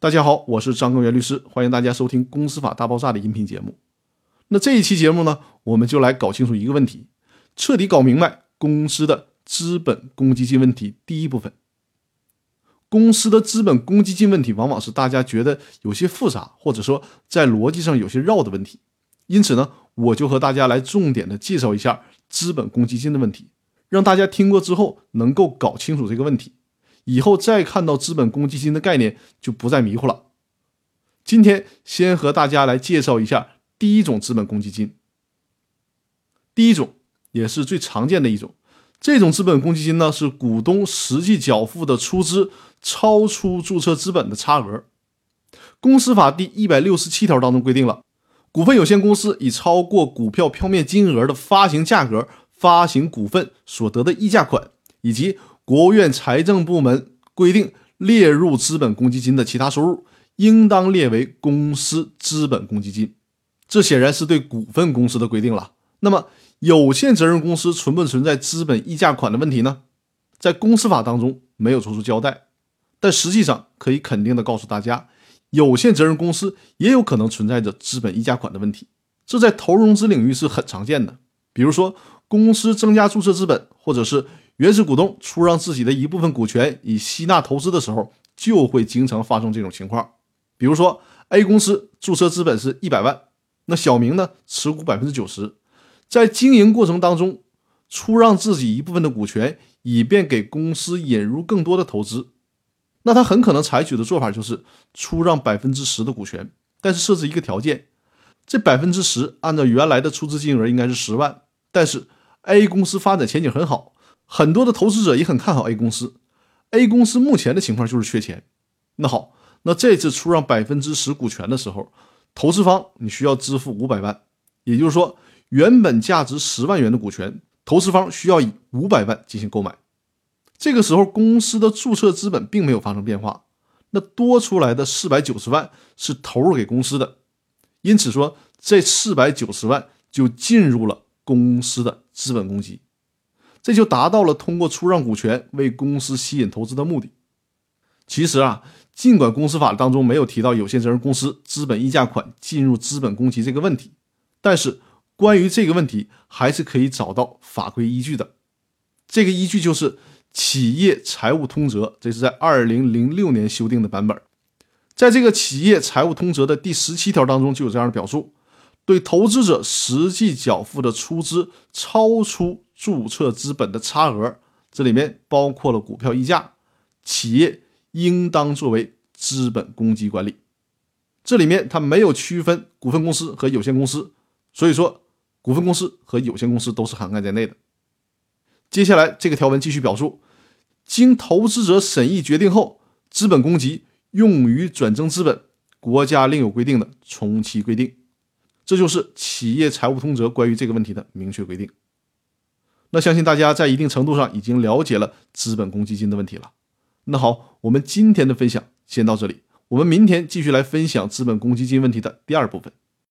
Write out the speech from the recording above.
大家好，我是张根源律师，欢迎大家收听《公司法大爆炸》的音频节目。那这一期节目呢，我们就来搞清楚一个问题，彻底搞明白公司的资本公积金问题。第一部分，公司的资本公积金问题往往是大家觉得有些复杂，或者说在逻辑上有些绕的问题。因此呢，我就和大家来重点的介绍一下资本公积金的问题，让大家听过之后能够搞清楚这个问题，以后再看到资本公积金的概念就不再迷糊了。今天先和大家来介绍一下第一种资本公积金，第一种也是最常见的一种，这种资本公积金呢是股东实际缴付的出资超出注册资本的差额。公司法第一百六十七条当中规定了。股份有限公司以超过股票票面金额的发行价格发行股份所得的溢价款，以及国务院财政部门规定列入资本公积金的其他收入，应当列为公司资本公积金。这显然是对股份公司的规定了。那么，有限责任公司存不存在资本溢价款的问题呢？在公司法当中没有做出交代，但实际上可以肯定的告诉大家。有限责任公司也有可能存在着资本溢价款的问题，这在投融资领域是很常见的。比如说，公司增加注册资本，或者是原始股东出让自己的一部分股权以吸纳投资的时候，就会经常发生这种情况。比如说，A 公司注册资本是一百万，那小明呢持股百分之九十，在经营过程当中出让自己一部分的股权，以便给公司引入更多的投资。那他很可能采取的做法就是出让百分之十的股权，但是设置一个条件，这百分之十按照原来的出资金额应该是十万，但是 A 公司发展前景很好，很多的投资者也很看好 A 公司，A 公司目前的情况就是缺钱。那好，那这次出让百分之十股权的时候，投资方你需要支付五百万，也就是说原本价值十万元的股权，投资方需要以五百万进行购买。这个时候，公司的注册资本并没有发生变化，那多出来的四百九十万是投入给公司的，因此说这四百九十万就进入了公司的资本公积，这就达到了通过出让股权为公司吸引投资的目的。其实啊，尽管公司法当中没有提到有限责任公司资本溢价款进入资本公积这个问题，但是关于这个问题还是可以找到法规依据的，这个依据就是。企业财务通则，这是在二零零六年修订的版本，在这个企业财务通则的第十七条当中就有这样的表述：对投资者实际缴付的出资超出注册资本的差额，这里面包括了股票溢价，企业应当作为资本公积管理。这里面它没有区分股份公司和有限公司，所以说股份公司和有限公司都是涵盖在内的。接下来这个条文继续表述，经投资者审议决定后，资本公积用于转增资本，国家另有规定的从其规定。这就是企业财务通则关于这个问题的明确规定。那相信大家在一定程度上已经了解了资本公积金的问题了。那好，我们今天的分享先到这里，我们明天继续来分享资本公积金问题的第二部分。